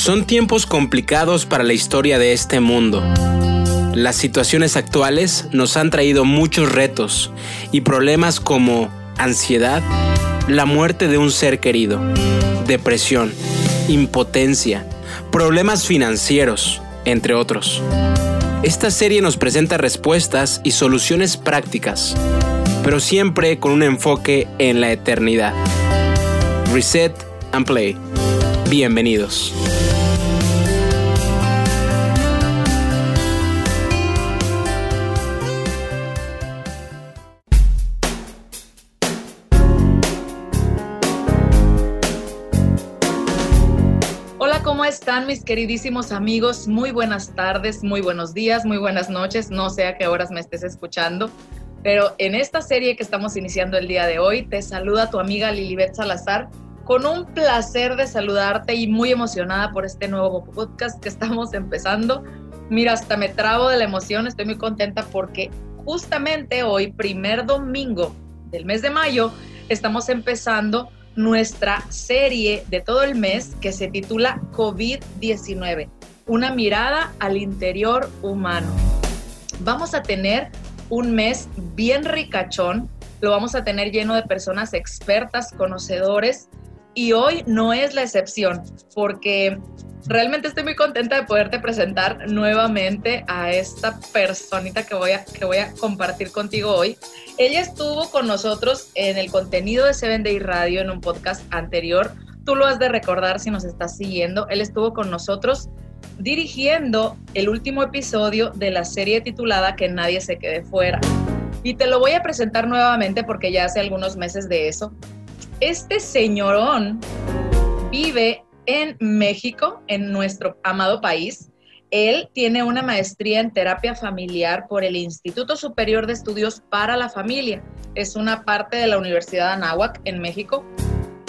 Son tiempos complicados para la historia de este mundo. Las situaciones actuales nos han traído muchos retos y problemas como ansiedad, la muerte de un ser querido, depresión, impotencia, problemas financieros, entre otros. Esta serie nos presenta respuestas y soluciones prácticas, pero siempre con un enfoque en la eternidad. Reset and Play. Bienvenidos. Mis queridísimos amigos? Muy buenas tardes, muy buenos días, muy buenas noches. No sé a qué horas me estés escuchando, pero en esta serie que estamos iniciando el día de hoy, te saluda tu amiga Lilibet Salazar con un placer de saludarte y muy emocionada por este nuevo podcast que estamos empezando. Mira, hasta me trabo de la emoción, estoy muy contenta porque justamente hoy, primer domingo del mes de mayo, estamos empezando nuestra serie de todo el mes que se titula COVID-19, una mirada al interior humano. Vamos a tener un mes bien ricachón, lo vamos a tener lleno de personas expertas, conocedores, y hoy no es la excepción, porque realmente estoy muy contenta de poderte presentar nuevamente a esta personita que voy a, que voy a compartir contigo hoy. Ella estuvo con nosotros en el contenido de Seven Day Radio en un podcast anterior. Tú lo has de recordar si nos estás siguiendo. Él estuvo con nosotros dirigiendo el último episodio de la serie titulada Que nadie se quede fuera. Y te lo voy a presentar nuevamente porque ya hace algunos meses de eso. Este señorón vive en México, en nuestro amado país. Él tiene una maestría en terapia familiar por el Instituto Superior de Estudios para la Familia. Es una parte de la Universidad de Anáhuac en México.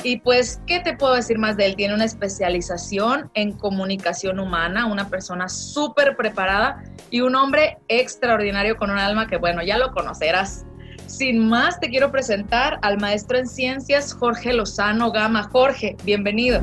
Y pues, ¿qué te puedo decir más de él? Tiene una especialización en comunicación humana, una persona súper preparada y un hombre extraordinario con un alma que, bueno, ya lo conocerás. Sin más, te quiero presentar al maestro en ciencias Jorge Lozano Gama. Jorge, bienvenido.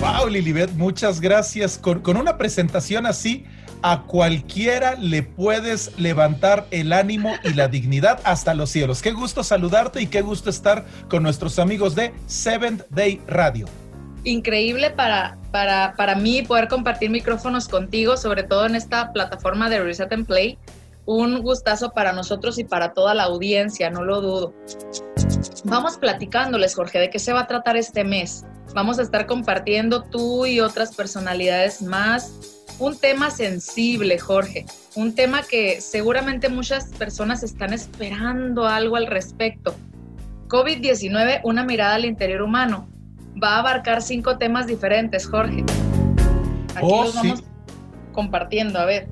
Wow, Lilibet, muchas gracias. Con, una presentación así, a cualquiera le puedes levantar el ánimo y la dignidad hasta los cielos. Qué gusto saludarte y qué gusto estar con nuestros amigos de Seventh Day Radio. Increíble para, para, para mí poder compartir micrófonos contigo, sobre todo en esta plataforma de Reset and Play. Un gustazo para nosotros y para toda la audiencia, no lo dudo. Vamos platicándoles, Jorge, de qué se va a tratar este mes. Vamos a estar compartiendo tú y otras personalidades más un tema sensible, Jorge, un tema que seguramente muchas personas están esperando algo al respecto. COVID-19, una mirada al interior humano. Va a abarcar cinco temas diferentes, Jorge. Aquí oh, los vamos compartiendo, a ver.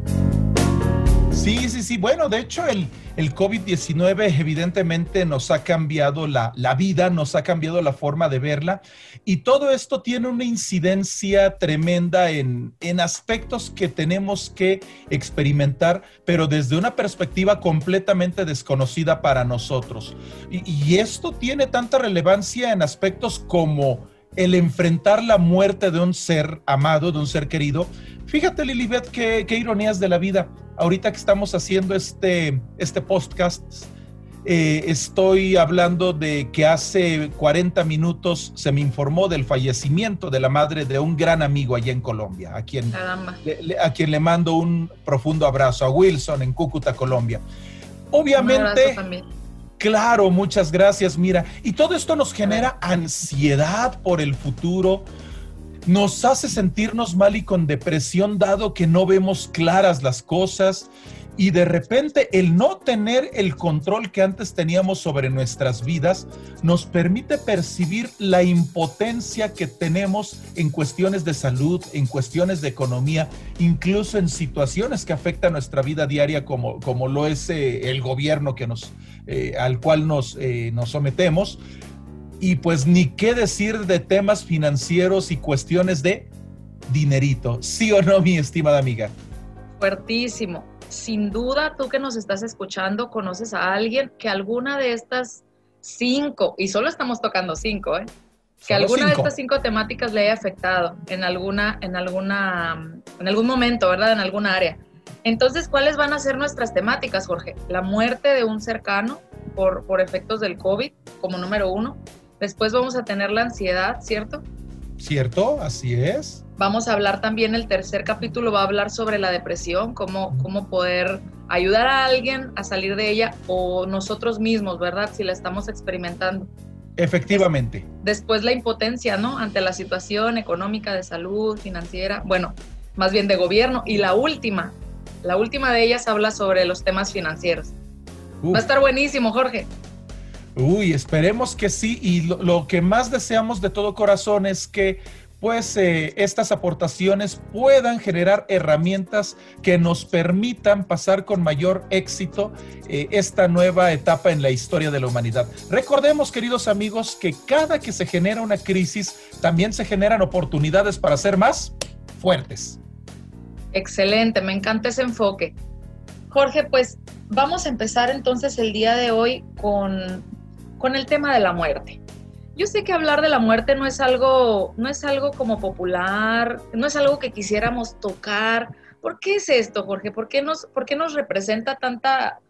Sí, sí, sí. Bueno, de hecho, el, el COVID-19 evidentemente nos ha cambiado la, la, vida, nos ha cambiado la forma de verla y todo esto tiene una incidencia tremenda en, en aspectos que tenemos que experimentar, pero desde una perspectiva completamente desconocida para nosotros. Y, y esto tiene tanta relevancia en aspectos como el enfrentar la muerte de un ser amado, de un ser querido. Fíjate, Lilibet, qué, qué ironías de la vida. Ahorita que estamos haciendo este, este podcast, eh, estoy hablando de que hace 40 minutos se me informó del fallecimiento de la madre de un gran amigo allá en Colombia, a quien, le, a quien le mando un profundo abrazo, a Wilson en Cúcuta, Colombia. Obviamente, claro, muchas gracias, mira, y todo esto nos genera ansiedad por el futuro, nos hace sentirnos mal y con depresión dado que no vemos claras las cosas y de repente el no tener el control que antes teníamos sobre nuestras vidas nos permite percibir la impotencia que tenemos en cuestiones de salud, en cuestiones de economía, incluso en situaciones que afectan nuestra vida diaria como, como lo es eh, el gobierno que nos, eh, al cual nos, eh, nos sometemos y pues ni qué decir de temas financieros y cuestiones de dinerito. ¿Sí o no, mi estimada amiga? Fuertísimo. Sin duda, tú que nos estás escuchando, conoces a alguien que alguna de estas cinco, y solo estamos tocando cinco, ¿eh? que alguna de estas cinco temáticas le haya afectado en alguna, en alguna, en algún momento, ¿verdad? En alguna área. Entonces, ¿cuáles van a ser nuestras temáticas, Jorge? La muerte de un cercano por, por efectos del COVID, como número uno. Después vamos a tener la ansiedad, ¿cierto? Cierto, así es. Vamos a hablar también, el tercer capítulo va a hablar sobre la depresión, cómo, cómo poder ayudar a alguien a salir de ella o nosotros mismos, ¿verdad? Si la estamos experimentando. Efectivamente. Después la impotencia, ¿no? Ante la situación económica, de salud, financiera, bueno, más bien de gobierno. Y la última, la última de ellas habla sobre los temas financieros. Va a estar buenísimo, Jorge. Uy, esperemos que sí. Y lo, que más deseamos de todo corazón es que pues eh, estas aportaciones puedan generar herramientas que nos permitan pasar con mayor éxito eh, esta nueva etapa en la historia de la humanidad. Recordemos, queridos amigos, que cada que se genera una crisis, también se generan oportunidades para ser más fuertes. Excelente, me encanta ese enfoque. Jorge, pues vamos a empezar entonces el día de hoy con, con el tema de la muerte. Yo sé que hablar de la muerte no es algo, no es algo como popular, no es algo que quisiéramos tocar. ¿Por qué es esto, Jorge? ¿Por qué nos, por qué nos representa tanta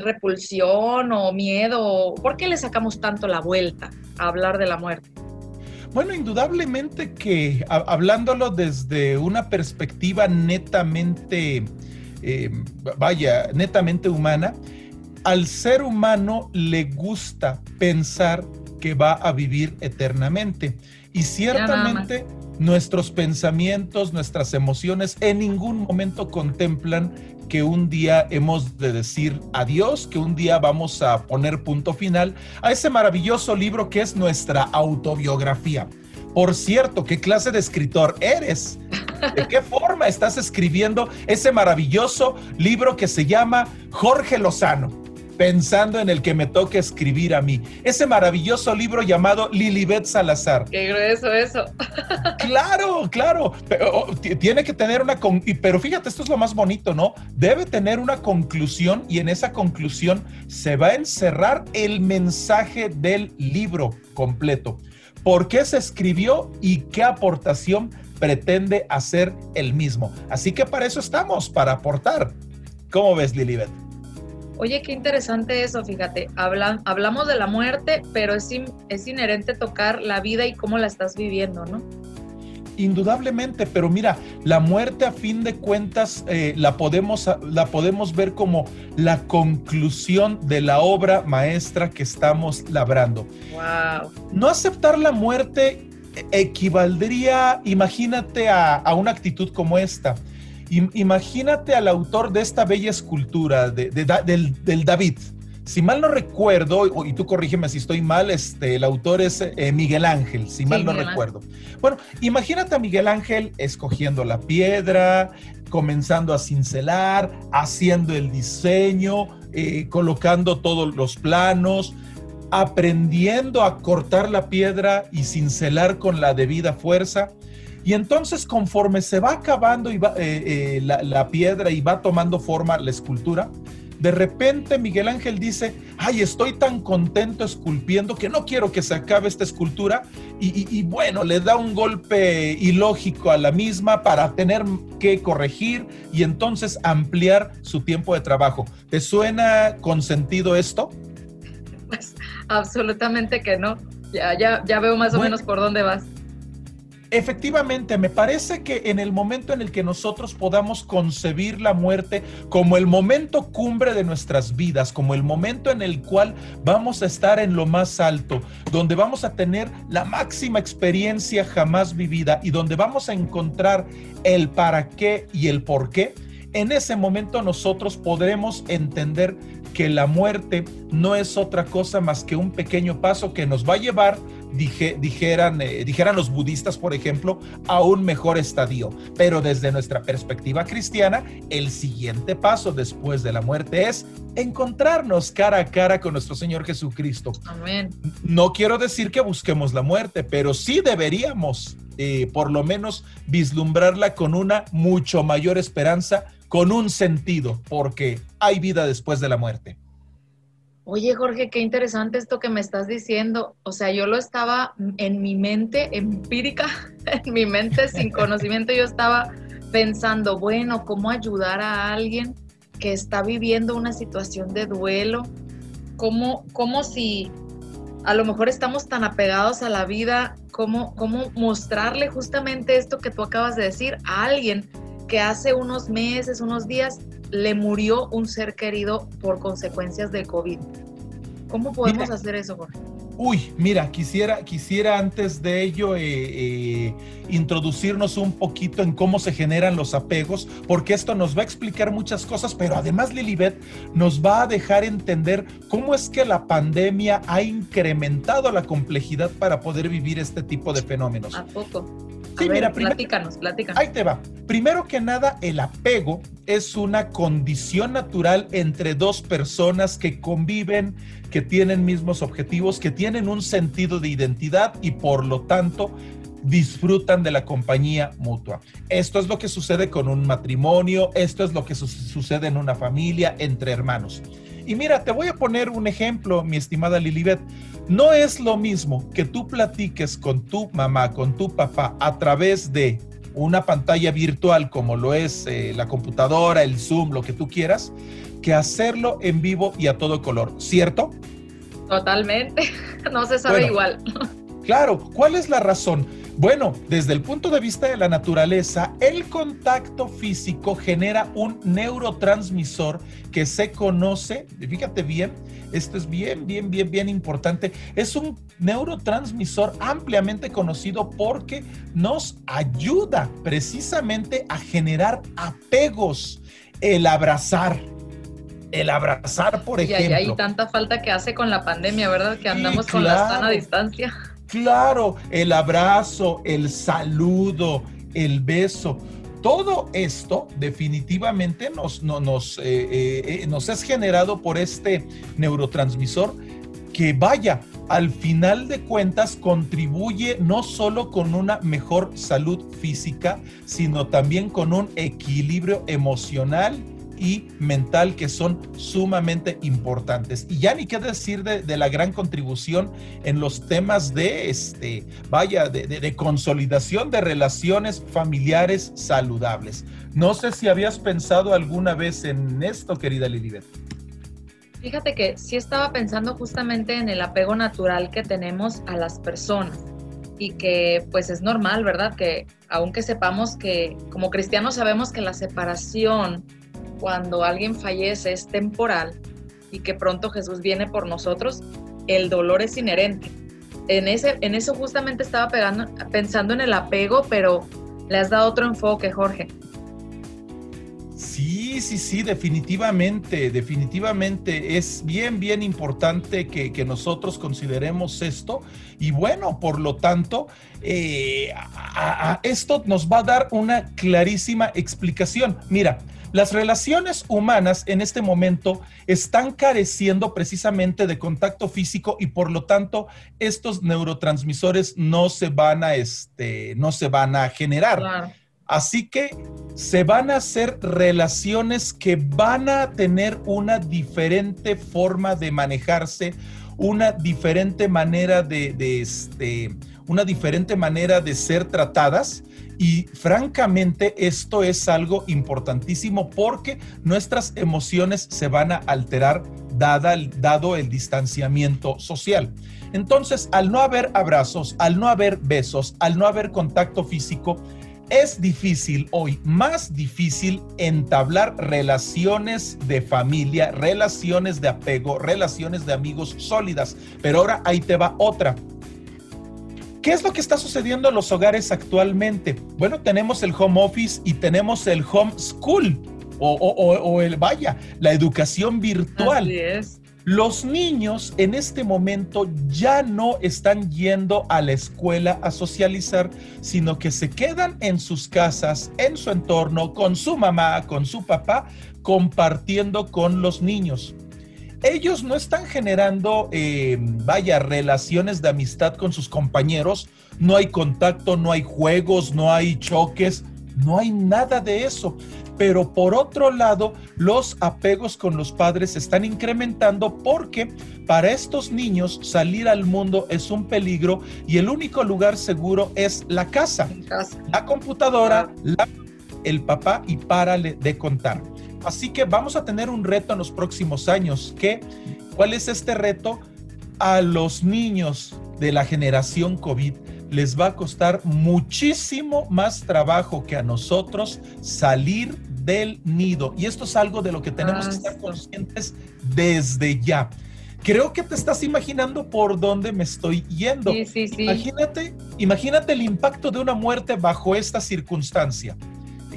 repulsión o miedo? ¿Por qué le sacamos tanto la vuelta a hablar de la muerte? Bueno, indudablemente que hablándolo desde una perspectiva netamente, eh, vaya, netamente humana, al ser humano le gusta pensar que va a vivir eternamente. Y ciertamente nuestros pensamientos, nuestras emociones en ningún momento contemplan que un día hemos de decir adiós, que un día vamos a poner punto final a ese maravilloso libro que es nuestra autobiografía. Por cierto, ¿qué clase de escritor eres? ¿De qué forma estás escribiendo ese maravilloso libro que se llama Jorge Lozano? Pensando en el que me toque escribir a mí. Ese maravilloso libro llamado Lilibet Salazar. Qué grueso eso. claro, claro. Oh, tiene que tener una... Pero fíjate, esto es lo más bonito, ¿no? Debe tener una conclusión y en esa conclusión se va a encerrar el mensaje del libro completo. ¿Por qué se escribió y qué aportación pretende hacer el mismo? Así que para eso estamos, para aportar. ¿Cómo ves, Lilibet? Oye, qué interesante eso, fíjate. hablamos de la muerte, pero es, es inherente tocar la vida y cómo la estás viviendo, ¿no? Indudablemente, pero mira, la muerte a fin de cuentas eh, la, podemos, la podemos ver como la conclusión de la obra maestra que estamos labrando. Wow. No aceptar la muerte equivaldría, imagínate, a una actitud como esta imagínate al autor de esta bella escultura, de, del, David. Si mal no recuerdo, y tú corrígeme si estoy mal, este, el autor es eh, Miguel Ángel, si mal no recuerdo. Bueno, imagínate a Miguel Ángel escogiendo la piedra, comenzando a cincelar, haciendo el diseño, eh, colocando todos los planos, aprendiendo a cortar la piedra y cincelar con la debida fuerza. Y entonces conforme se va acabando y eh, eh, la, piedra y va tomando forma la escultura, de repente Miguel Ángel dice, ay, estoy tan contento esculpiendo que no quiero que se acabe esta escultura. Y, bueno, le da un golpe ilógico a la misma para tener que corregir y entonces ampliar su tiempo de trabajo. ¿Te suena con sentido esto? Pues absolutamente que no. Ya, ya, ya veo más o menos por dónde vas. Efectivamente, me parece que en el momento en el que nosotros podamos concebir la muerte como el momento cumbre de nuestras vidas, como el momento en el cual vamos a estar en lo más alto, donde vamos a tener la máxima experiencia jamás vivida y donde vamos a encontrar el para qué y el por qué, en ese momento nosotros podremos entender que la muerte no es otra cosa más que un pequeño paso que nos va a llevar dijeran, eh, dijeran los budistas, por ejemplo, a un mejor estadio. Pero desde nuestra perspectiva cristiana, el siguiente paso después de la muerte es encontrarnos cara a cara con nuestro Señor Jesucristo. Amén. No quiero decir que busquemos la muerte, pero sí deberíamos, eh, por lo menos, vislumbrarla con una mucho mayor esperanza, con un sentido, porque hay vida después de la muerte. Oye, Jorge, qué interesante esto que me estás diciendo. O sea, yo lo estaba en mi mente empírica, en mi mente sin conocimiento, yo estaba pensando, bueno, ¿cómo ayudar a alguien que está viviendo una situación de duelo? ¿Cómo, cómo si a lo mejor estamos tan apegados a la vida, cómo, cómo mostrarle justamente esto que tú acabas de decir a alguien que hace unos meses, unos días, le murió un ser querido por consecuencias del COVID. ¿Cómo podemos hacer eso, Jorge? Uy, mira, quisiera, quisiera antes de ello eh, eh, introducirnos un poquito en cómo se generan los apegos, porque esto nos va a explicar muchas cosas, pero además Lilibet nos va a dejar entender cómo es que la pandemia ha incrementado la complejidad para poder vivir este tipo de fenómenos. ¿A poco? Sí, mira, platícanos, platícanos. Ahí te va. Primero que nada, el apego es una condición natural entre dos personas que conviven, que tienen mismos objetivos, que tienen un sentido de identidad y por lo tanto disfrutan de la compañía mutua. Esto es lo que sucede con un matrimonio, esto es lo que sucede en una familia, entre hermanos. Y mira, te voy a poner un ejemplo, mi estimada Lilibet. No es lo mismo que tú platiques con tu mamá, con tu papá a través de una pantalla virtual como lo es eh, la computadora, el Zoom, lo que tú quieras, que hacerlo en vivo y a todo color, ¿cierto? Totalmente, no se sabe igual. Claro, ¿cuál es la razón? Bueno, desde el punto de vista de la naturaleza, el contacto físico genera un neurotransmisor que se conoce, fíjate bien, esto es bien, bien, bien, bien importante, es un neurotransmisor ampliamente conocido porque nos ayuda precisamente a generar apegos, el abrazar, el abrazar, por ejemplo. Y hay tanta falta que hace con la pandemia, ¿verdad? Que andamos con la sana distancia. Claro, el abrazo, el saludo, el beso. Todo esto definitivamente nos, nos, eh, eh, eh, nos es generado por este neurotransmisor que vaya, al final de cuentas contribuye no solo con una mejor salud física, sino también con un equilibrio emocional y mental que son sumamente importantes. Y ya ni qué decir de, la gran contribución en los temas de, este, vaya, de, consolidación de relaciones familiares saludables. No sé si habías pensado alguna vez en esto, querida Lilibet. Fíjate que sí estaba pensando justamente en el apego natural que tenemos a las personas y que pues es normal, ¿verdad? Que aunque sepamos que como cristianos sabemos que la separación cuando alguien fallece es temporal y que pronto Jesús viene por nosotros, el dolor es inherente. En, ese, en eso justamente estaba pegando, pensando en el apego, pero le has dado otro enfoque, Jorge. Sí, sí, sí, definitivamente, definitivamente es bien, bien importante que, nosotros consideremos esto y bueno, por lo tanto, eh, esto nos va a dar una clarísima explicación. Mira, las relaciones humanas en este momento están careciendo precisamente de contacto físico y por lo tanto estos neurotransmisores no se van a, este, no se van a generar. Así que se van a hacer relaciones que van a tener una diferente forma de manejarse, una diferente manera de, de este, una diferente manera de ser tratadas y francamente esto es algo importantísimo porque nuestras emociones se van a alterar dada, dado el distanciamiento social. Entonces, al no haber abrazos, al no haber besos, al no haber contacto físico, es difícil hoy, más difícil entablar relaciones de familia, relaciones de apego, relaciones de amigos sólidas. Pero ahora ahí te va otra. ¿Qué es lo que está sucediendo en los hogares actualmente? Bueno, tenemos el home office y tenemos el home school o, el, vaya, la educación virtual. Así es. Los niños en este momento ya no están yendo a la escuela a socializar, sino que se quedan en sus casas, en su entorno, con su mamá, con su papá, compartiendo con los niños ellos no están generando, eh, vaya, relaciones de amistad con sus compañeros, no hay contacto, no hay juegos, no hay choques. No hay nada de eso. Pero por otro lado, los apegos con los padres se están incrementando porque para estos niños salir al mundo es un peligro y el único lugar seguro es la casa, la computadora, el papá y párale de contar. Así que vamos a tener un reto en los próximos años. ¿Qué? ¿Cuál es este reto? A los niños de la generación COVID les va a costar muchísimo más trabajo que a nosotros salir del nido. Y esto es algo de lo que tenemos que estar conscientes desde ya. Creo que te estás imaginando por dónde me estoy yendo. Sí, sí, sí. Imagínate, imagínate el impacto de una muerte bajo esta circunstancia.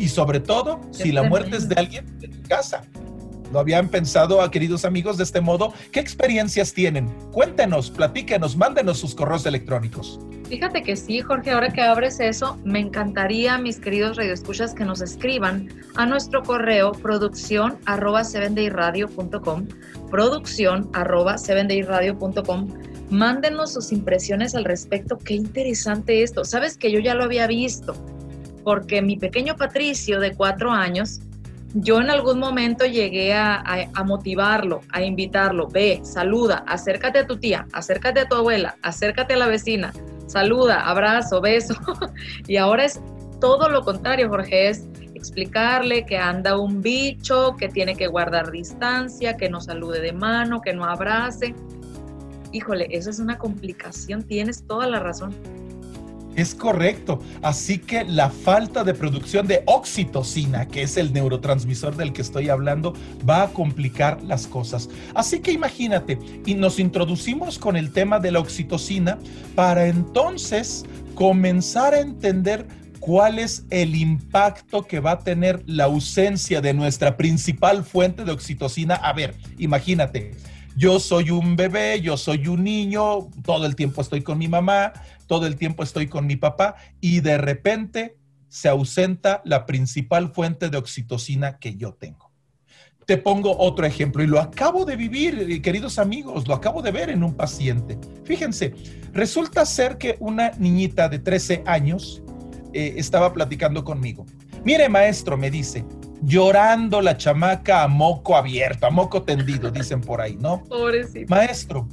Y sobre todo, si la muerte es de alguien de tu casa. ¿Lo habían pensado, queridos amigos, de este modo? ¿Qué experiencias tienen? Cuéntenos, platíquenos, mándenos sus correos electrónicos. Fíjate que sí, Jorge, ahora que abres eso, me encantaría, mis queridos radioescuchas, que nos escriban a nuestro correo producción arroba producción arroba Mándenos sus impresiones al respecto. Qué interesante esto. Sabes que yo ya lo había visto, porque mi pequeño Patricio de cuatro años, yo en algún momento llegué a, motivarlo, a invitarlo, ve, saluda, acércate a tu tía, acércate a tu abuela, acércate a la vecina, saluda, abrazo, beso. y ahora es todo lo contrario, Jorge, es explicarle que anda un bicho, que tiene que guardar distancia, que no salude de mano, que no abrace. Híjole, eso es una complicación, tienes toda la razón. Es correcto. Así que la falta de producción de oxitocina, que es el neurotransmisor del que estoy hablando, va a complicar las cosas. Así que imagínate, y nos introducimos con el tema de la oxitocina para entonces comenzar a entender cuál es el impacto que va a tener la ausencia de nuestra principal fuente de oxitocina. A ver, imagínate, yo soy un bebé, yo soy un niño, todo el tiempo estoy con mi mamá, todo el tiempo estoy con mi papá y de repente se ausenta la principal fuente de oxitocina que yo tengo. Te pongo otro ejemplo y lo acabo de vivir, queridos amigos, lo acabo de ver en un paciente. Fíjense, resulta ser que una niñita de 13 años eh, estaba platicando conmigo. Mire, maestro, me dice, llorando la chamaca a moco abierto, a moco tendido, dicen por ahí, ¿no? Pobrecito. Maestro,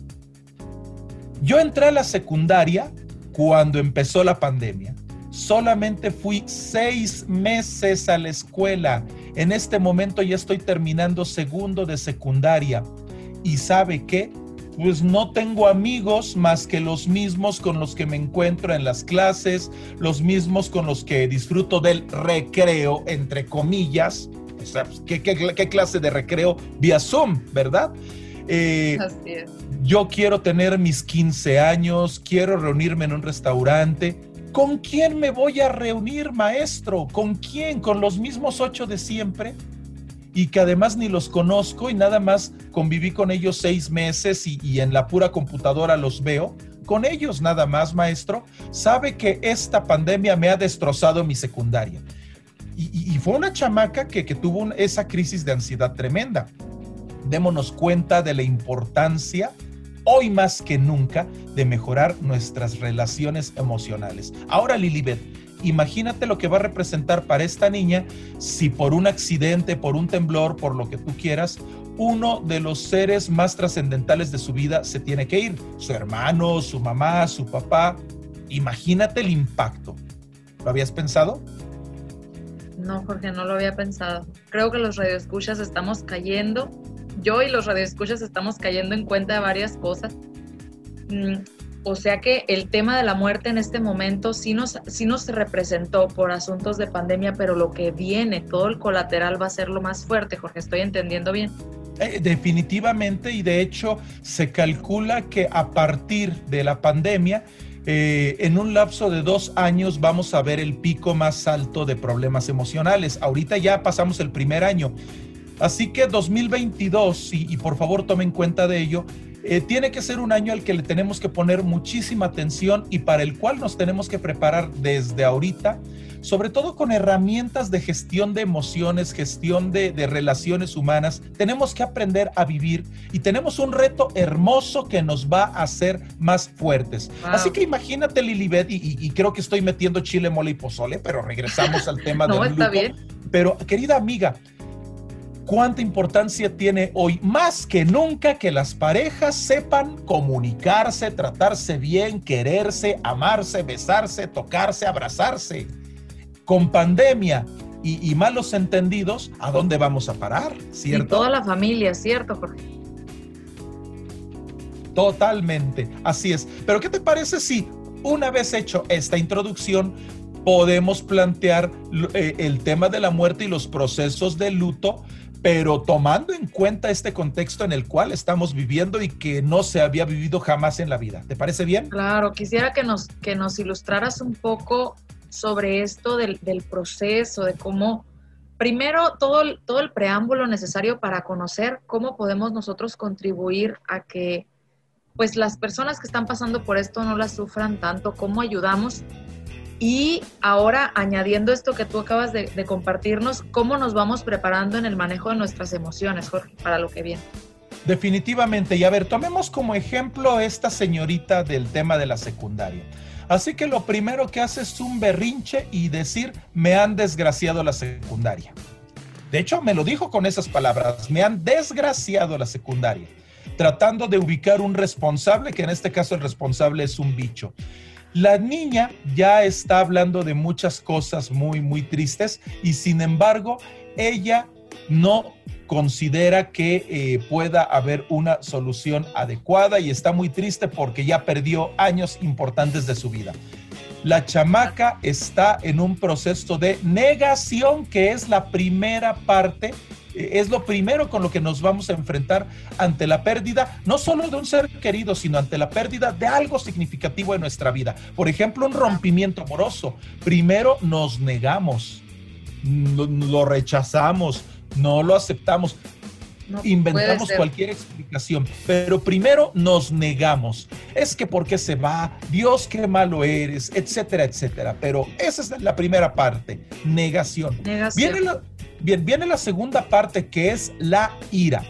yo entré a la secundaria cuando empezó la pandemia. Solamente fui seis meses a la escuela. En este momento ya estoy terminando segundo de secundaria. ¿Y sabe qué? Pues no tengo amigos más que los mismos con los que me encuentro en las clases, los mismos con los que disfruto del recreo, entre comillas. Pues, ¿qué, qué clase de recreo? Vía Zoom, ¿verdad? Eh, Así es. Yo quiero tener mis 15 años, quiero reunirme en un restaurante. ¿Con quién me voy a reunir, maestro? ¿Con quién? ¿Con los mismos ocho de siempre? Y que además ni los conozco y nada más conviví con ellos seis meses y, en la pura computadora los veo. Con ellos nada más, maestro. Sabe que esta pandemia me ha destrozado mi secundaria. Y, fue una chamaca que, tuvo esa crisis de ansiedad tremenda démonos cuenta de la importancia hoy más que nunca de mejorar nuestras relaciones emocionales. Ahora, Lilibet, imagínate lo que va a representar para esta niña si por un accidente, por un temblor, por lo que tú quieras, uno de los seres más trascendentales de su vida se tiene que ir. Su hermano, su mamá, su papá. Imagínate el impacto. ¿Lo habías pensado? No, Jorge, no lo había pensado. Creo que los radioescuchas estamos cayendo yo y los radioescuchas estamos cayendo en cuenta de varias cosas. Mm, o sea que el tema de la muerte en este momento sí nos, sí nos representó por asuntos de pandemia, pero lo que viene, todo el colateral va a ser lo más fuerte, Jorge, estoy entendiendo bien. Eh, definitivamente, y de hecho se calcula que a partir de la pandemia, eh, en un lapso de dos años vamos a ver el pico más alto de problemas emocionales. Ahorita ya pasamos el primer año Así que 2022, y, por favor tomen cuenta de ello, eh, tiene que ser un año al que le tenemos que poner muchísima atención y para el cual nos tenemos que preparar desde ahorita, sobre todo con herramientas de gestión de emociones, gestión de, relaciones humanas. Tenemos que aprender a vivir y tenemos un reto hermoso que nos va a hacer más fuertes. Así que imagínate, Lilibet, y, y, creo que estoy metiendo chile, mole y pozole, pero regresamos al tema no, del está bien. Pero, querida amiga, cuánta importancia tiene hoy, más que nunca, que las parejas sepan comunicarse, tratarse bien, quererse, amarse, besarse, tocarse, abrazarse. Con pandemia y, malos entendidos, ¿a dónde vamos a parar? ¿Cierto? Y toda la familia, ¿cierto, Jorge? Totalmente, así es. Pero ¿qué te parece si una vez hecho esta introducción, podemos plantear eh, el tema de la muerte y los procesos de luto pero tomando en cuenta este contexto en el cual estamos viviendo y que no se había vivido jamás en la vida. ¿Te parece bien? Claro, quisiera que nos, que nos ilustraras un poco sobre esto del, del proceso, de cómo, primero, todo, todo el preámbulo necesario para conocer cómo podemos nosotros contribuir a que pues las personas que están pasando por esto no las sufran tanto, cómo ayudamos y ahora, añadiendo esto que tú acabas de, compartirnos, ¿cómo nos vamos preparando en el manejo de nuestras emociones, Jorge, para lo que viene? Definitivamente. Y a ver, tomemos como ejemplo esta señorita del tema de la secundaria. Así que lo primero que hace es un berrinche y decir, me han desgraciado la secundaria. De hecho, me lo dijo con esas palabras, me han desgraciado la secundaria, tratando de ubicar un responsable, que en este caso el responsable es un bicho. La niña ya está hablando de muchas cosas muy, muy tristes y sin embargo ella no considera que eh, pueda haber una solución adecuada y está muy triste porque ya perdió años importantes de su vida. La chamaca está en un proceso de negación que es la primera parte es lo primero con lo que nos vamos a enfrentar ante la pérdida, no solo de un ser querido, sino ante la pérdida de algo significativo en nuestra vida. Por ejemplo, un rompimiento amoroso. Primero nos negamos, lo, rechazamos, no lo aceptamos. inventamos cualquier explicación, pero primero nos negamos. Es que por qué se va, Dios qué malo eres, etcétera, etcétera. Pero esa es la primera parte, negación. negación. Viene la, Bien, viene la segunda parte que es la ira.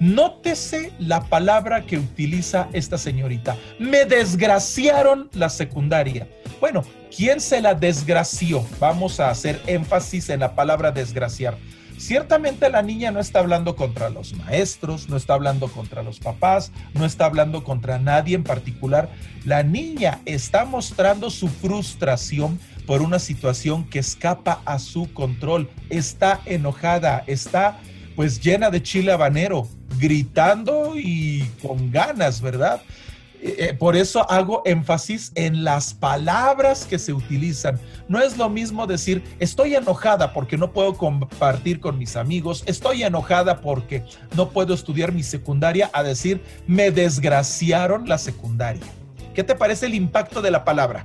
Nótese la palabra que utiliza esta señorita. Me desgraciaron la secundaria. Bueno, ¿quién se la desgració? Vamos a hacer énfasis en la palabra desgraciar. Ciertamente la niña no está hablando contra los maestros, no está hablando contra los papás, no está hablando contra nadie en particular. La niña está mostrando su frustración por una situación que escapa a su control. Está enojada, está pues llena de chile habanero, gritando y con ganas, ¿verdad? Eh, eh, por eso hago énfasis en las palabras que se utilizan. No es lo mismo decir, estoy enojada porque no puedo compartir con mis amigos, estoy enojada porque no puedo estudiar mi secundaria, a decir, me desgraciaron la secundaria. ¿Qué te parece el impacto de la palabra?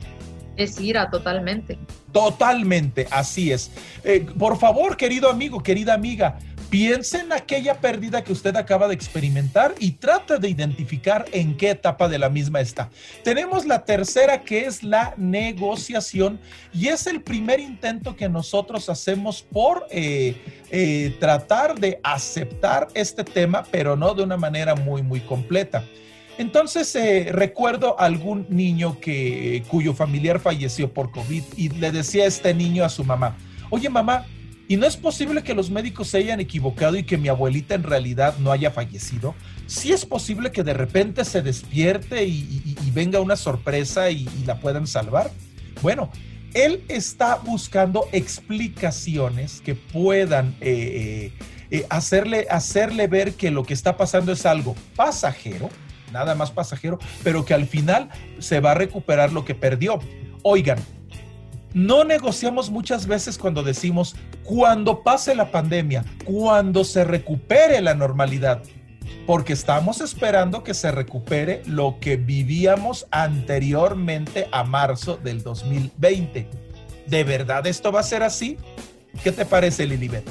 Es ira, totalmente. Totalmente, así es. Eh, por favor, querido amigo, querida amiga, piense en aquella pérdida que usted acaba de experimentar y trate de identificar en qué etapa de la misma está. Tenemos la tercera que es la negociación y es el primer intento que nosotros hacemos por eh, eh, tratar de aceptar este tema, pero no de una manera muy, muy completa. Entonces eh, recuerdo algún niño que, cuyo familiar falleció por COVID y le decía a este niño a su mamá, oye mamá, ¿y no es posible que los médicos se hayan equivocado y que mi abuelita en realidad no haya fallecido? Sí es posible que de repente se despierte y, venga una sorpresa y, la puedan salvar. Bueno, él está buscando explicaciones que puedan eh, eh, hacerle, hacerle ver que lo que está pasando es algo pasajero, nada más pasajero, pero que al final se va a recuperar lo que perdió. Oigan, no negociamos muchas veces cuando decimos, cuando pase la pandemia, cuando se recupere la normalidad, porque estamos esperando que se recupere lo que vivíamos anteriormente a marzo del 2020. ¿De verdad esto va a ser así? ¿Qué te parece, Lilibet?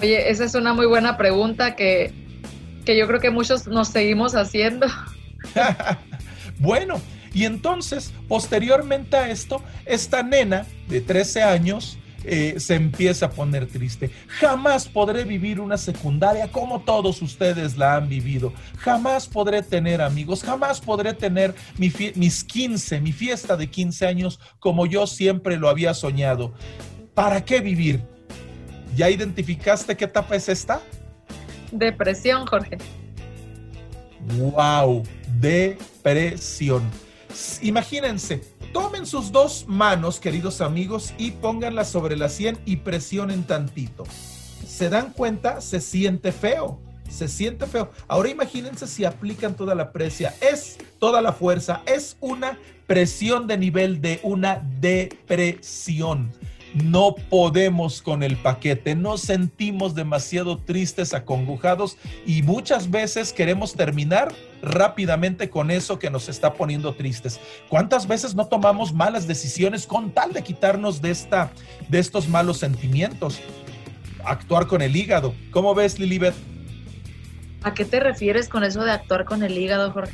Oye, esa es una muy buena pregunta que, que yo creo que muchos nos seguimos haciendo. bueno, y entonces, posteriormente a esto, esta nena de 13 años eh, se empieza a poner triste. Jamás podré vivir una secundaria como todos ustedes la han vivido. Jamás podré tener amigos. Jamás podré tener mis 15, mi fiesta de 15 años como yo siempre lo había soñado. ¿Para qué vivir? ¿Ya identificaste qué etapa es esta? Depresión, Jorge. Wow, depresión. Imagínense, tomen sus dos manos, queridos amigos, y pónganlas sobre la sien y presionen tantito. ¿Se dan cuenta? Se siente feo. Se siente feo. Ahora imagínense si aplican toda la presia. Es toda la fuerza. Es una presión de nivel de una depresión no podemos con el paquete, nos sentimos demasiado tristes, acongujados y muchas veces queremos terminar rápidamente con eso que nos está poniendo tristes. ¿Cuántas veces no tomamos malas decisiones con tal de quitarnos de esta de estos malos sentimientos? Actuar con el hígado. ¿Cómo ves, Lilibet? ¿A qué te refieres con eso de actuar con el hígado, Jorge?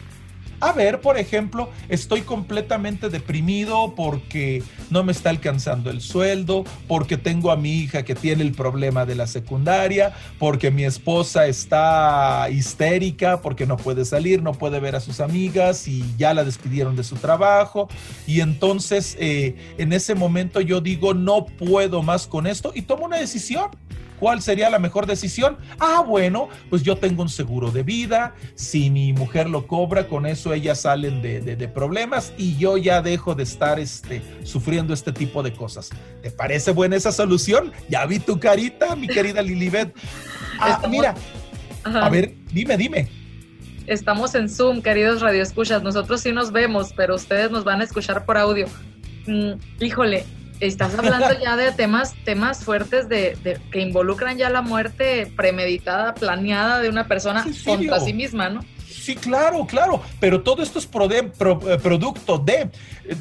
A ver, por ejemplo, estoy completamente deprimido porque no me está alcanzando el sueldo, porque tengo a mi hija que tiene el problema de la secundaria, porque mi esposa está histérica, porque no puede salir, no puede ver a sus amigas y ya la despidieron de su trabajo. Y entonces eh, en ese momento yo digo, no puedo más con esto y tomo una decisión. ¿Cuál sería la mejor decisión? Ah, bueno, pues yo tengo un seguro de vida, si mi mujer lo cobra, con eso ellas salen de, problemas y yo ya dejo de estar este, sufriendo este tipo de cosas. ¿Te parece buena esa solución? Ya vi tu carita, mi querida Lilibet. Ah, mira, a ver, dime, dime. Estamos en Zoom, queridos radioescuchas. Nosotros sí nos vemos, pero ustedes nos van a escuchar por audio. Mm, híjole, estás hablando ya de temas, temas fuertes de, que involucran ya la muerte premeditada, planeada de una persona contra sí misma, ¿no? Sí, claro, claro, pero todo esto es eh, producto de,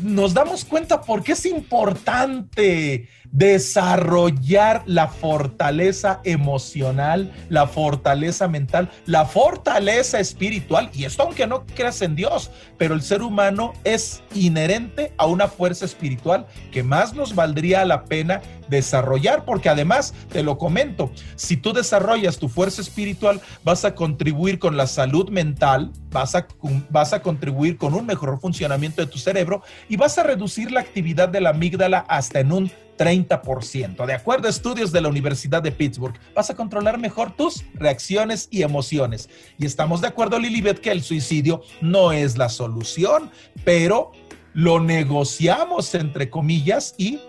nos damos cuenta por qué es importante desarrollar la fortaleza emocional, la fortaleza mental, la fortaleza espiritual. Y esto aunque no creas en Dios, pero el ser humano es inherente a una fuerza espiritual que más nos valdría la pena desarrollar, porque además, te lo comento, si tú desarrollas tu fuerza espiritual, vas a contribuir con la salud mental, vas a, vas a contribuir con un mejor funcionamiento de tu cerebro y vas a reducir la actividad de la amígdala hasta en un 30%. De acuerdo a estudios de la Universidad de Pittsburgh, vas a controlar mejor tus reacciones y emociones. Y estamos de acuerdo, Lilibet, que el suicidio no es la solución, pero lo negociamos entre comillas y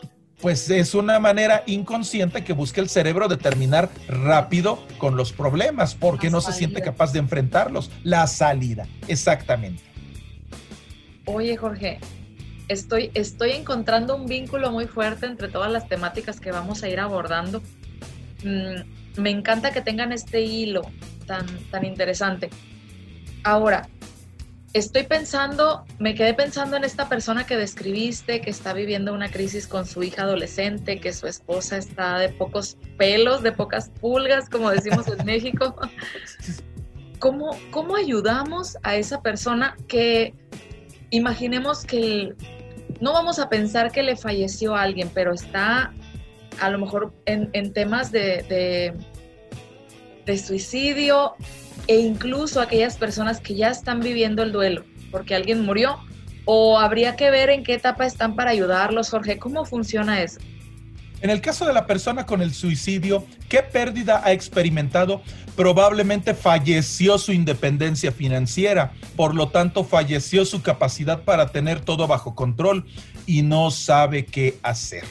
pues es una manera inconsciente que busca el cerebro de terminar rápido con los problemas porque no se siente capaz de enfrentarlos. La salida, exactamente. Oye, Jorge, estoy, estoy encontrando un vínculo muy fuerte entre todas las temáticas que vamos a ir abordando. Mm, me encanta que tengan este hilo tan, tan interesante. Ahora, estoy pensando, me quedé pensando en esta persona que describiste, que está viviendo una crisis con su hija adolescente, que su esposa está de pocos pelos, de pocas pulgas, como decimos en México. ¿Cómo, ¿Cómo ayudamos a esa persona que imaginemos que no vamos a pensar que le falleció alguien, pero está a lo mejor en, temas de, suicidio e incluso aquellas personas que ya están viviendo el duelo porque alguien murió o habría que ver en qué etapa están para ayudarlos, Jorge, ¿cómo funciona eso? En el caso de la persona con el suicidio, ¿qué pérdida ha experimentado? Probablemente falleció su independencia financiera, por lo tanto falleció su capacidad para tener todo bajo control y no sabe qué hacer.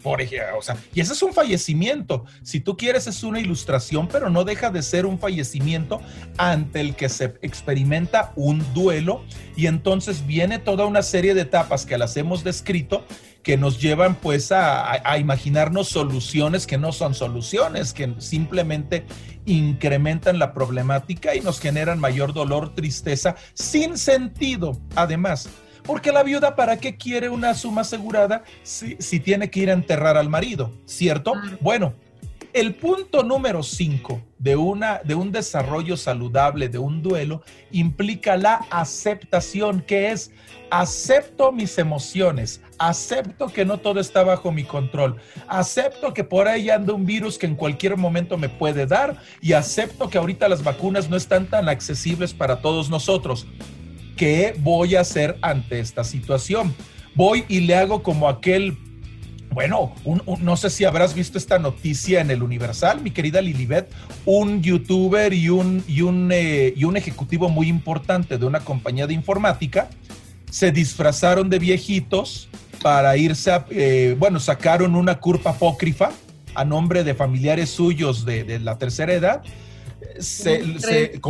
Por ejemplo, o sea, y ese es un fallecimiento. Si tú quieres, es una ilustración, pero no deja de ser un fallecimiento ante el que se experimenta un duelo y entonces viene toda una serie de etapas que las hemos descrito que nos llevan pues a, imaginarnos soluciones que no son soluciones, que simplemente incrementan la problemática y nos generan mayor dolor, tristeza, sin sentido, además. Porque la viuda, ¿para qué quiere una suma asegurada si, si tiene que ir a enterrar al marido? ¿Cierto? Bueno, El punto número 5 de, de un desarrollo saludable, de un duelo, implica la aceptación, que es acepto mis emociones, acepto que no todo está bajo mi control, acepto que por ahí anda un virus que en cualquier momento me puede dar y acepto que ahorita las vacunas no están tan accesibles para todos nosotros. ¿Qué voy a hacer ante esta situación? Voy y le hago como aquel bueno, no sé si habrás visto esta noticia en el Universal, mi querida Lilibet, un youtuber y un, y un, eh, y un ejecutivo muy importante de una compañía de informática se disfrazaron de viejitos para irse a, eh, bueno, sacaron una curva apócrifa a nombre de familiares suyos de, la tercera edad. Se, se,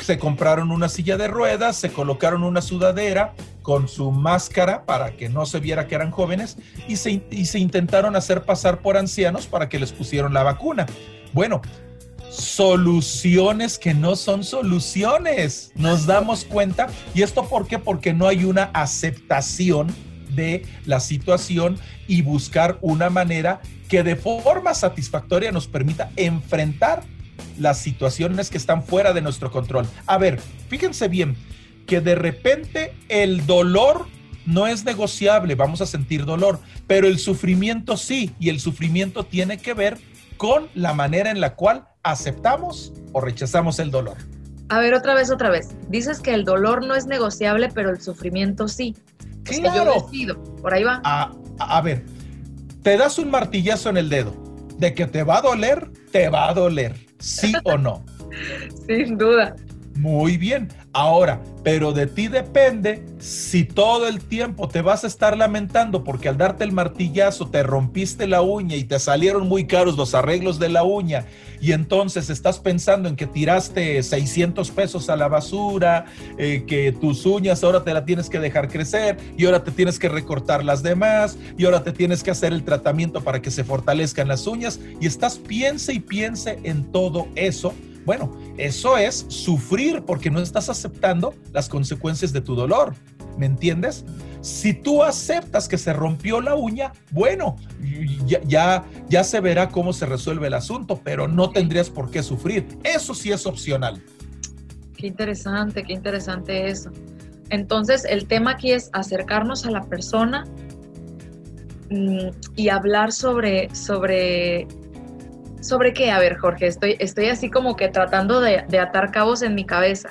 se compraron una silla de ruedas, se colocaron una sudadera con su máscara para que no se viera que eran jóvenes y se, y se intentaron hacer pasar por ancianos para que les pusieron la vacuna. Bueno, soluciones que no son soluciones. Nos damos cuenta. ¿Y esto por qué? Porque no hay una aceptación de la situación y buscar una manera que de forma satisfactoria nos permita enfrentar las situaciones que están fuera de nuestro control. A ver, fíjense bien que de repente el dolor no es negociable, vamos a sentir dolor, pero el sufrimiento sí, y el sufrimiento tiene que ver con la manera en la cual aceptamos o rechazamos el dolor. A ver, otra vez, otra vez. Dices que el dolor no es negociable, pero el sufrimiento sí. Claro. Por ahí va. A, a ver, te das un martillazo en el dedo. De que te va a doler, te va a doler. ¿Sí o no? Sin duda. Muy bien. Ahora, pero de ti depende si todo el tiempo te vas a estar lamentando porque al darte el martillazo te rompiste la uña y te salieron muy caros los arreglos de la uña y entonces estás pensando en que tiraste 600 pesos a la basura, eh, que tus uñas ahora te la tienes que dejar crecer y ahora te tienes que recortar las demás y ahora te tienes que hacer el tratamiento para que se fortalezcan las uñas y estás piense y piense en todo eso bueno, eso es sufrir porque no estás aceptando las consecuencias de tu dolor. ¿Me entiendes? Si tú aceptas que se rompió la uña, bueno, ya, ya, se verá cómo se resuelve el asunto, pero no tendrías por qué sufrir. Eso sí es opcional. Qué interesante, qué interesante eso. Entonces, el tema aquí es acercarnos a la persona mm, y hablar sobre, sobre ¿Sobre qué? A ver, Jorge, estoy, estoy así como que tratando de, de atar cabos en mi cabeza.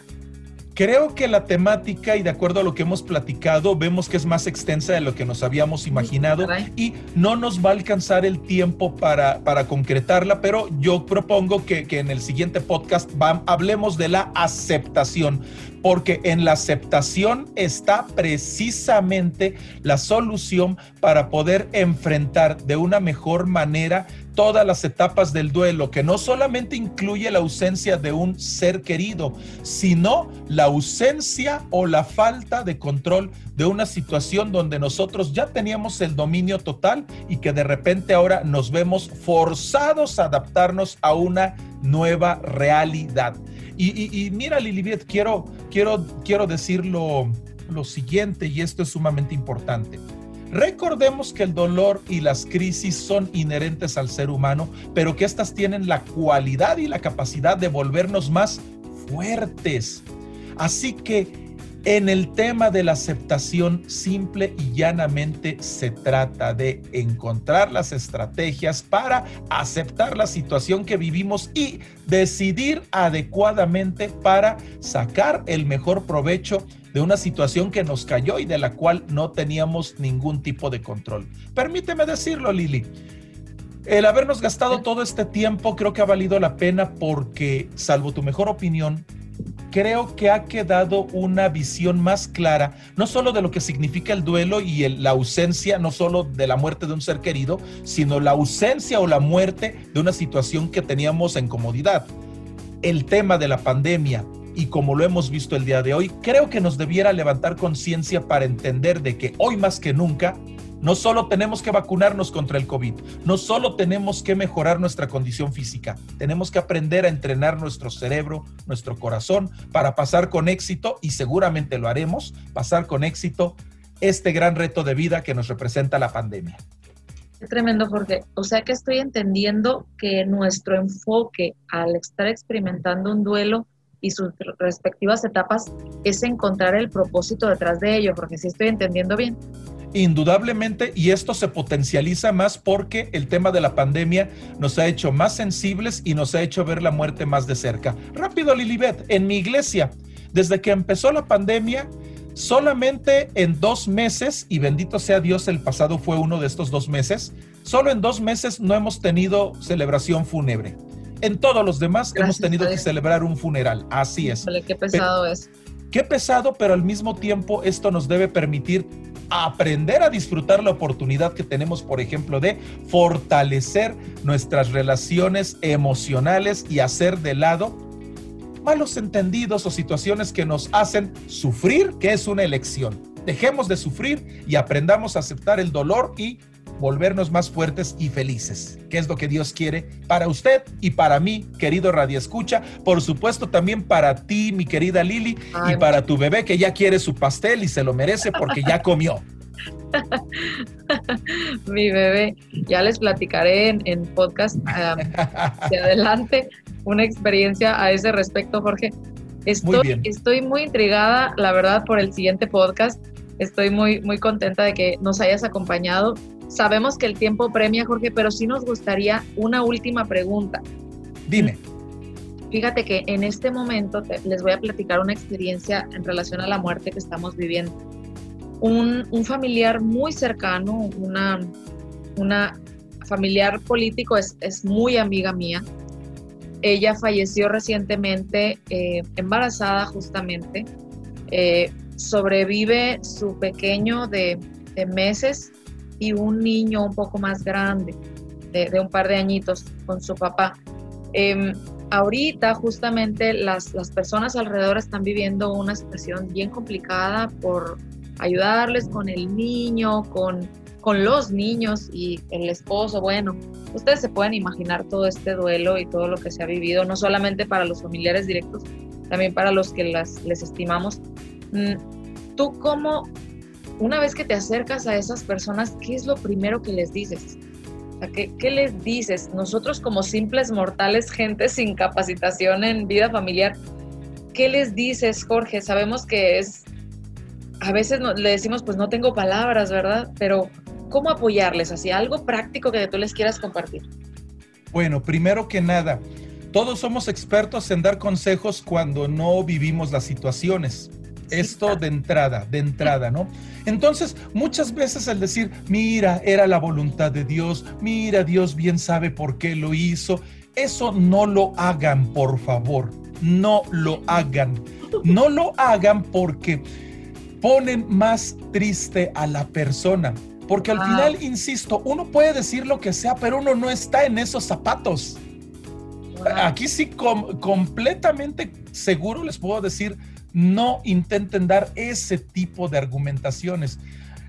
Creo que la temática, y de acuerdo a lo que hemos platicado, vemos que es más extensa de lo que nos habíamos imaginado y no nos va a alcanzar el tiempo para, para concretarla, pero yo propongo que, que en el siguiente podcast hablemos de la aceptación, porque en la aceptación está precisamente la solución para poder enfrentar de una mejor manera todas las etapas del duelo, que no solamente incluye la ausencia de un ser querido, sino la ausencia o la falta de control de una situación donde nosotros ya teníamos el dominio total y que de repente ahora nos vemos forzados a adaptarnos a una nueva realidad. Y, mira, Lilibet, quiero, quiero, quiero decir lo, lo siguiente, y esto es sumamente importante. Recordemos que el dolor y las crisis son inherentes al ser humano, pero que éstas tienen la cualidad y la capacidad de volvernos más fuertes. Así que en el tema de la aceptación, simple y llanamente se trata de encontrar las estrategias para aceptar la situación que vivimos y decidir adecuadamente para sacar el mejor provecho de una situación que nos cayó y de la cual no teníamos ningún tipo de control. Permíteme decirlo, Lili. El habernos gastado todo este tiempo creo que ha valido la pena porque, salvo tu mejor opinión, creo que ha quedado una visión más clara, no solo de lo que significa el duelo y la ausencia, no solo de la muerte de un ser querido, sino la ausencia o la muerte de una situación que teníamos en comodidad. El tema de la pandemia, y como lo hemos visto el día de hoy, creo que nos debiera levantar conciencia para entender de que hoy más que nunca no solo tenemos que vacunarnos contra el COVID, no solo tenemos que mejorar nuestra condición física, tenemos que aprender a entrenar nuestro cerebro, nuestro corazón, para pasar con éxito, y seguramente lo haremos, pasar con éxito este gran reto de vida que nos representa la pandemia. Qué tremendo, Jorge. O sea que estoy entendiendo que nuestro enfoque al estar experimentando un duelo y sus respectivas etapas es encontrar el propósito detrás de ello, porque si estoy entendiendo bien. Indudablemente, y esto se potencializa más porque el tema de la pandemia nos ha hecho más sensibles y nos ha hecho ver la muerte más de cerca. Rápido, Lilibet, en mi iglesia, desde que empezó la pandemia, solamente en dos meses, y bendito sea Dios, el pasado fue uno de estos dos meses, solo en dos meses no hemos tenido celebración fúnebre. En todos los demás hemos tenido que celebrar un funeral. Así es. Qué pesado es. Qué pesado, pero al mismo tiempo esto nos debe permitir aprender a disfrutar la oportunidad que tenemos, por ejemplo, de fortalecer nuestras relaciones emocionales y hacer de lado malos entendidos o situaciones que nos hacen sufrir, que es una elección. Dejemos de sufrir y aprendamos a aceptar el dolor y volvernos más fuertes y felices, que es lo que Dios quiere para usted y para mí, querido Radio Escucha, por supuesto también para ti, mi querida Lili, y para tu bebé que ya quiere su pastel y se lo merece porque ya comió. mi bebé, ya les platicaré en, podcast de adelante una experiencia a ese respecto, Jorge. Estoy estoy muy intrigada, la verdad, por el siguiente podcast. Estoy muy, muy contenta de que nos hayas acompañado Sabemos que el tiempo premia, Jorge, pero sí nos gustaría una última pregunta. Dime. Fíjate que en este momento les voy a platicar una experiencia en relación a la muerte que estamos viviendo. Un, familiar muy cercano, una, una familiar político, es, es muy amiga mía. Ella falleció recientemente, eh, embarazada justamente. Eh, sobrevive su pequeño de, meses y un niño un poco más grande, de, un par de añitos, con su papá. Em, ahorita justamente las, las personas alrededor están viviendo una situación bien complicada por ayudarles con el niño, con, con los niños y el esposo. Bueno, ustedes se pueden imaginar todo este duelo y todo lo que se ha vivido, no solamente para los familiares directos, también para los que las, les estimamos. Mm, ¿Tú cómo, una vez que te acercas a esas personas, ¿qué es lo primero que les dices? ¿qué, les dices? Nosotros como simples mortales, gente sin capacitación en vida familiar, ¿qué les dices, Jorge? Sabemos que es, a veces le decimos, pues no tengo palabras, ¿verdad? Pero ¿cómo apoyarles? Así, algo práctico que tú les quieras compartir. Bueno, primero que nada, todos somos expertos en dar consejos cuando no vivimos las situaciones. Esto de entrada, de entrada, ¿no? Entonces, muchas veces el decir, mira, era la voluntad de Dios, mira, Dios bien sabe por qué lo hizo, eso no lo hagan, por favor, no lo hagan. No lo hagan porque ponen más triste a la persona. Porque al ah. final, insisto, uno puede decir lo que sea, pero uno no está en esos zapatos. Aquí sí, completamente seguro les puedo decir, no intenten dar ese tipo de argumentaciones.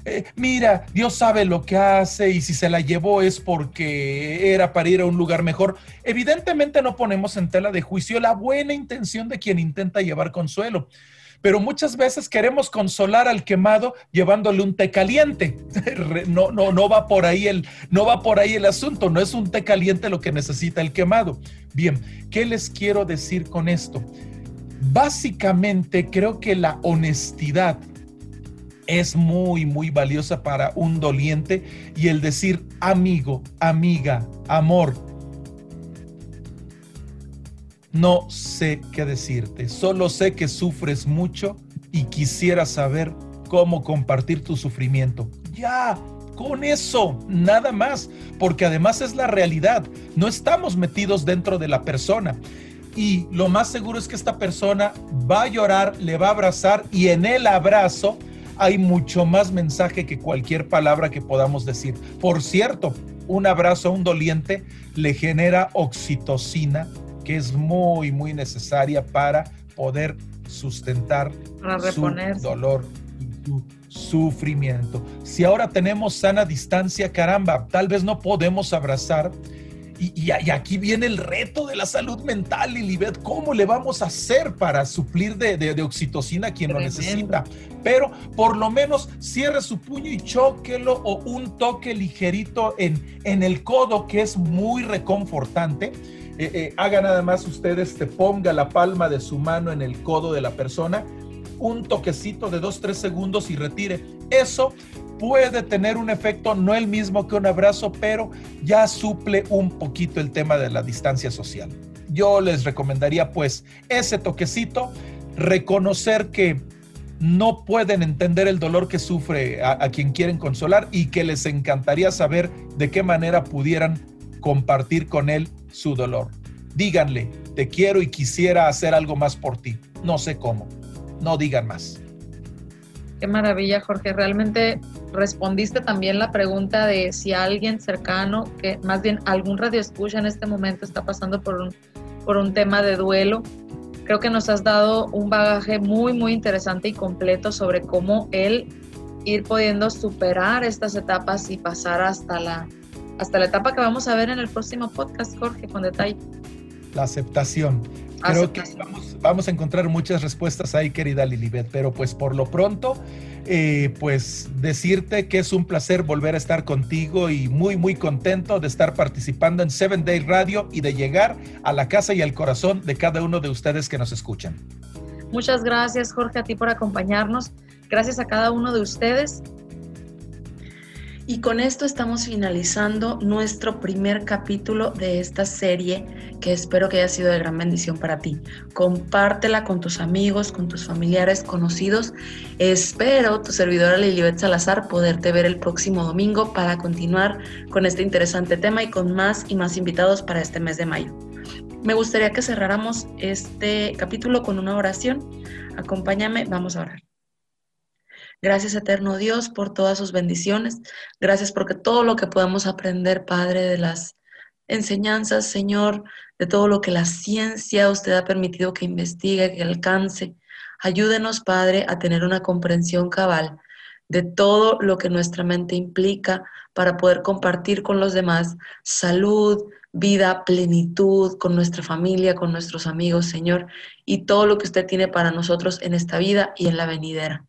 Eh, mira, Dios sabe lo que hace y si se la llevó es porque era para ir a un lugar mejor. Evidentemente no ponemos en tela de juicio la buena intención de quien intenta llevar consuelo, pero muchas veces queremos consolar al quemado llevándole un té caliente. No, no, no va por ahí el, no va por ahí el asunto, no es un té caliente lo que necesita el quemado. Bien, ¿qué les quiero decir con esto? Básicamente creo que la honestidad es muy, muy valiosa para un doliente y el decir amigo, amiga, amor. No sé qué decirte, solo sé que sufres mucho y quisiera saber cómo compartir tu sufrimiento. Ya, con eso, nada más, porque además es la realidad, no estamos metidos dentro de la persona y lo más seguro es que esta persona va a llorar, le va a abrazar y en el abrazo hay mucho más mensaje que cualquier palabra que podamos decir. Por cierto, un abrazo a un doliente le genera oxitocina, que es muy, muy necesaria para poder sustentar su dolor y su sufrimiento. Si ahora tenemos sana distancia, caramba, tal vez no podemos abrazar, Y, aquí viene el reto de la salud mental, Lilibet. ¿Cómo le vamos a hacer para suplir de, oxitocina a quien lo necesita? Pero por lo menos cierre su puño y choquelo o un toque ligerito en, en el codo, que es muy reconfortante. Eh, eh, haga nada más ustedes, te ponga la palma de su mano en el codo de la persona, un toquecito de 2-3 segundos y retire. Eso puede tener un efecto, no el mismo que un abrazo, pero ya suple un poquito el tema de la distancia social. Yo les recomendaría pues ese toquecito, reconocer que no pueden entender el dolor que sufre a, quien quieren consolar y que les encantaría saber de qué manera pudieran compartir con él su dolor. Díganle, te quiero y quisiera hacer algo más por ti. No sé cómo. No digan más. Qué maravilla, Jorge. Realmente respondiste también la pregunta de si alguien cercano, que más bien algún radio escucha en este momento está pasando por un, por un tema de duelo. Creo que nos has dado un bagaje muy, muy interesante y completo sobre cómo él ir pudiendo superar estas etapas y pasar hasta la, hasta la etapa que vamos a ver en el próximo podcast, Jorge, con detalle. La aceptación. Creo que vamos, a encontrar muchas respuestas ahí, querida Lilibet, pero pues por lo pronto, eh, pues decirte que es un placer volver a estar contigo y muy, muy contento de estar participando en Seven Day Radio y de llegar a la casa y al corazón de cada uno de ustedes que nos escuchan. Muchas gracias, Jorge, a ti por acompañarnos. Gracias a cada uno de ustedes y con esto estamos finalizando nuestro primer capítulo de esta serie que espero que haya sido de gran bendición para ti. Compártela con tus amigos, con tus familiares, conocidos. Espero, tu servidora Lilibet Salazar, poderte ver el próximo domingo para continuar con este interesante tema y con más y más invitados para este mes de mayo. Me gustaría que cerráramos este capítulo con una oración. Acompáñame, vamos a orar. Gracias, eterno Dios, por todas sus bendiciones. Gracias porque todo lo que podemos aprender, Padre, de las enseñanzas, Señor, de todo lo que la ciencia usted ha permitido que investigue, que alcance. Ayúdenos, Padre, a tener una comprensión cabal de todo lo que nuestra mente implica para poder compartir con los demás salud, vida, plenitud con nuestra familia, con nuestros amigos, Señor, y todo lo que usted tiene para nosotros en esta vida y en la venidera.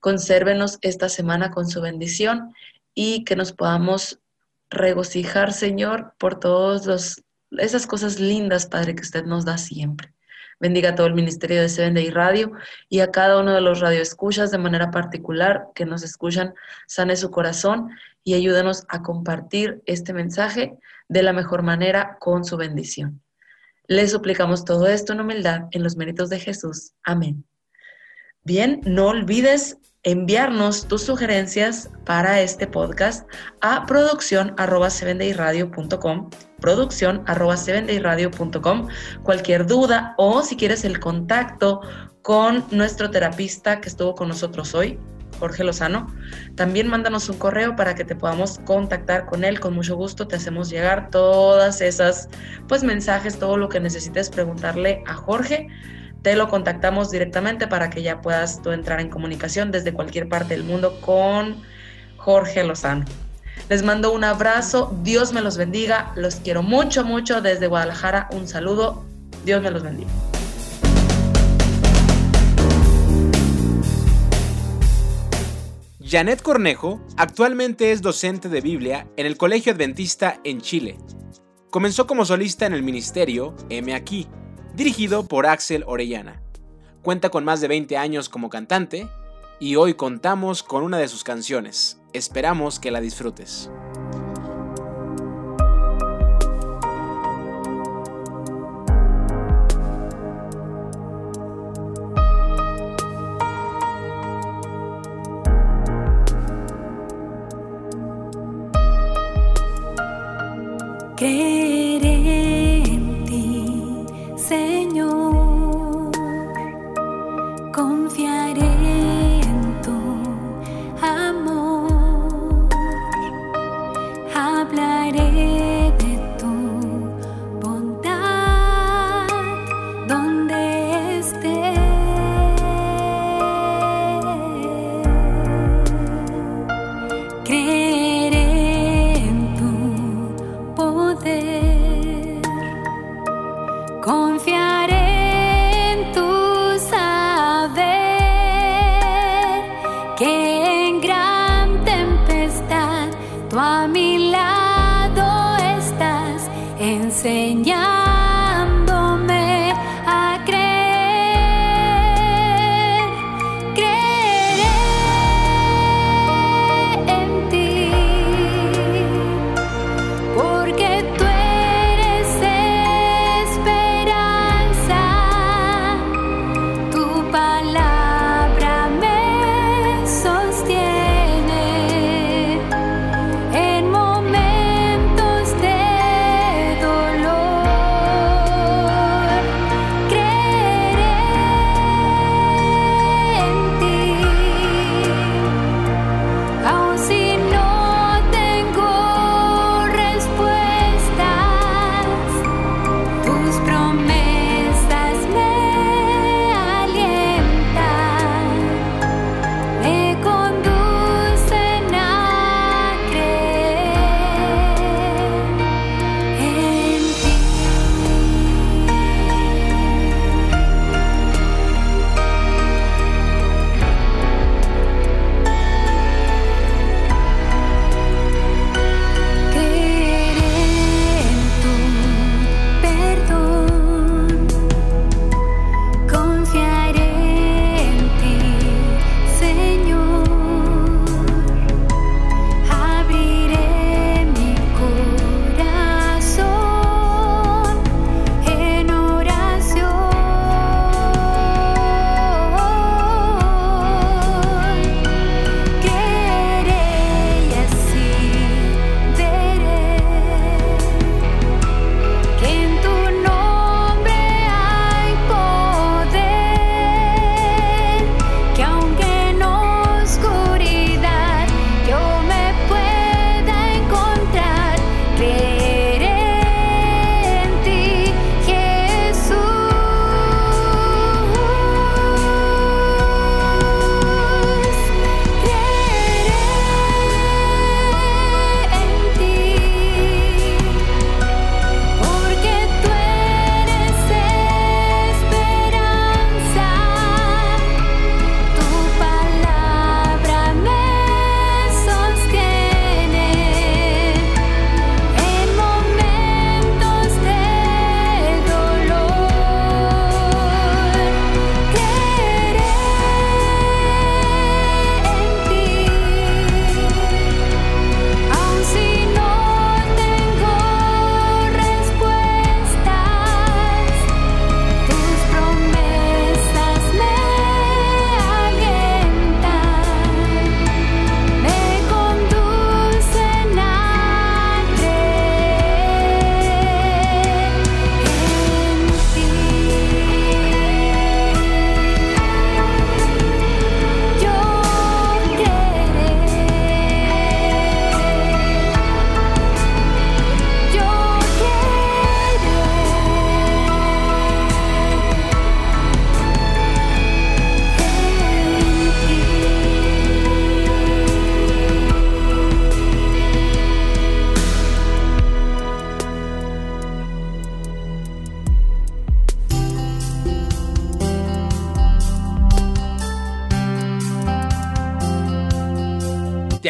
Consérvenos esta semana con su bendición y que nos podamos regocijar, Señor, por todas esas cosas lindas, Padre, que usted nos da siempre. Bendiga todo el ministerio de Seven Day Radio y a cada uno de los radioescuchas de manera particular que nos escuchan, sane su corazón y ayúdenos a compartir este mensaje de la mejor manera con su bendición. Le suplicamos todo esto en humildad en los méritos de Jesús. Amén. Bien, no olvides enviarnos tus sugerencias para este podcast a producción arroba producción arroba cualquier duda o si quieres el contacto con nuestro terapista que estuvo con nosotros hoy, Jorge Lozano, también mándanos un correo para que te podamos contactar con él. Con mucho gusto te hacemos llegar todas esas pues mensajes, todo lo que necesites preguntarle a Jorge te lo contactamos directamente para que ya puedas tú entrar en comunicación desde cualquier parte del mundo con Jorge Lozano. Les mando un abrazo, Dios me los bendiga, los quiero mucho, mucho desde Guadalajara, un saludo, Dios me los bendiga. Janet Cornejo actualmente es docente de Biblia en el Colegio Adventista en Chile. Comenzó como solista en el ministerio M aquí dirigido por Axel Orellana. Cuenta con más de 20 años como cantante y hoy contamos con una de sus canciones. Esperamos que la disfrutes.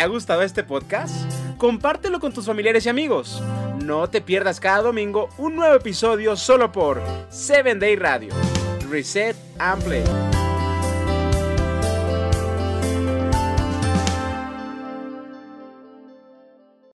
Ha gustado este podcast? Compártelo con tus familiares y amigos. No te pierdas cada domingo un nuevo episodio solo por 7 Day Radio. Reset and Play.